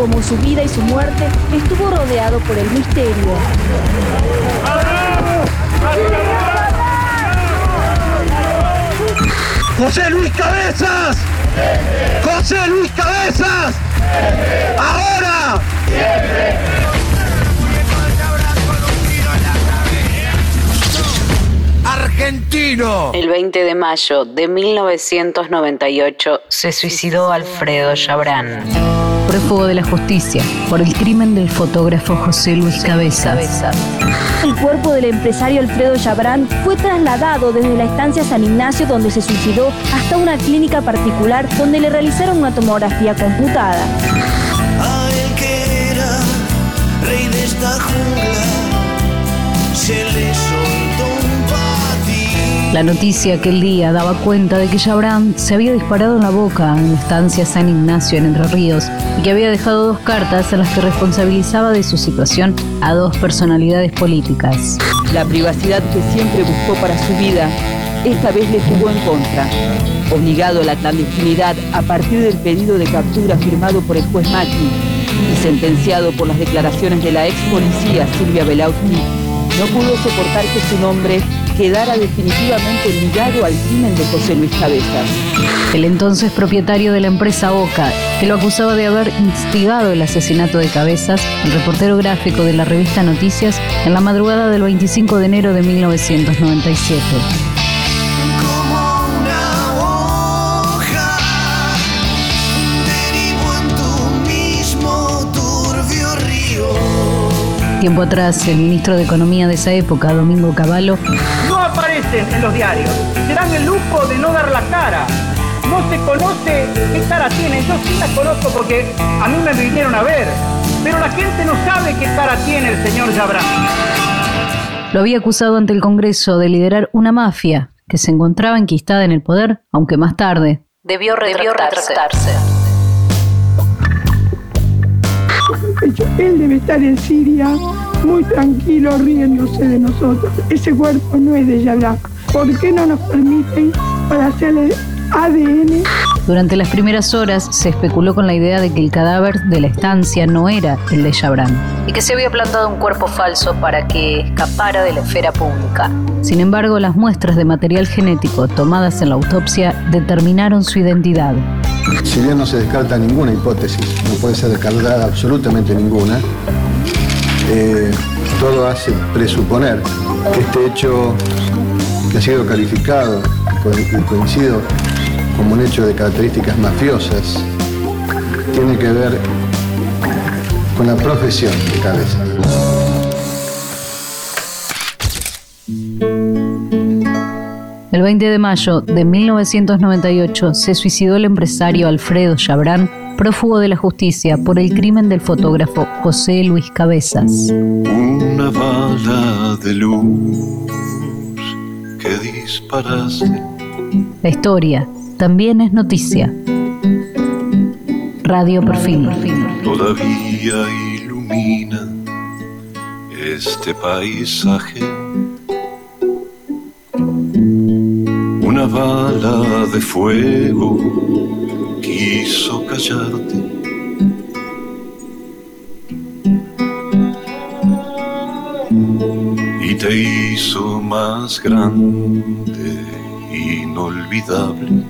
como su vida y su muerte estuvo rodeado por el misterio. ¡José Luis Cabezas! ¡José Luis Cabezas! ¡Ahora! Argentino. El 20 de mayo de 1998 se suicidó Alfredo Chabrán. Prófugo de la justicia por el crimen del fotógrafo José Luis Cabezas. El cuerpo del empresario Alfredo Chabrán fue trasladado desde la estancia San Ignacio donde se suicidó hasta una clínica particular donde le realizaron una tomografía computada. que era rey de esta jungla se le la noticia aquel día daba cuenta de que Jabran se había disparado en la boca en la estancia San Ignacio en Entre Ríos y que había dejado dos cartas en las que responsabilizaba de su situación a dos personalidades políticas. La privacidad que siempre buscó para su vida, esta vez le jugó en contra. Obligado a la clandestinidad a partir del pedido de captura firmado por el juez Macri y sentenciado por las declaraciones de la ex policía Silvia Belauski, no pudo soportar que su nombre quedara definitivamente ligado al crimen de José Luis Cabezas. El entonces propietario de la empresa Oca, que lo acusaba de haber instigado el asesinato de Cabezas, el reportero gráfico de la revista Noticias, en la madrugada del 25 de enero de 1997. Tiempo atrás, el ministro de Economía de esa época, Domingo Cavallo, no aparecen en los diarios. Se dan el lujo de no dar la cara. No se conoce qué cara tienen. Yo sí la conozco porque a mí me vinieron a ver. Pero la gente no sabe qué cara tiene el señor Jabran. Lo había acusado ante el Congreso de liderar una mafia que se encontraba enquistada en el poder, aunque más tarde debió retractarse. Él debe estar en Siria muy tranquilo riéndose de nosotros. Ese cuerpo no es de Yalá. ¿Por qué no nos permiten para hacerle ADN? Durante las primeras horas se especuló con la idea de que el cadáver de la estancia no era el de Jabran y que se había plantado un cuerpo falso para que escapara de la esfera pública. Sin embargo, las muestras de material genético tomadas en la autopsia determinaron su identidad. Si bien no se descarta ninguna hipótesis, no puede ser descartada absolutamente ninguna, eh, todo hace presuponer que este hecho que ha sido calificado y coincido como un hecho de características mafiosas, tiene que ver con la profesión de cabeza. El 20 de mayo de 1998 se suicidó el empresario Alfredo Chabrán, prófugo de la justicia por el crimen del fotógrafo José Luis Cabezas. Una bala de luz que disparaste. La historia también es noticia. Radio Perfil. Todavía ilumina este paisaje Una bala de fuego quiso callarte. Y te hizo más grande, inolvidable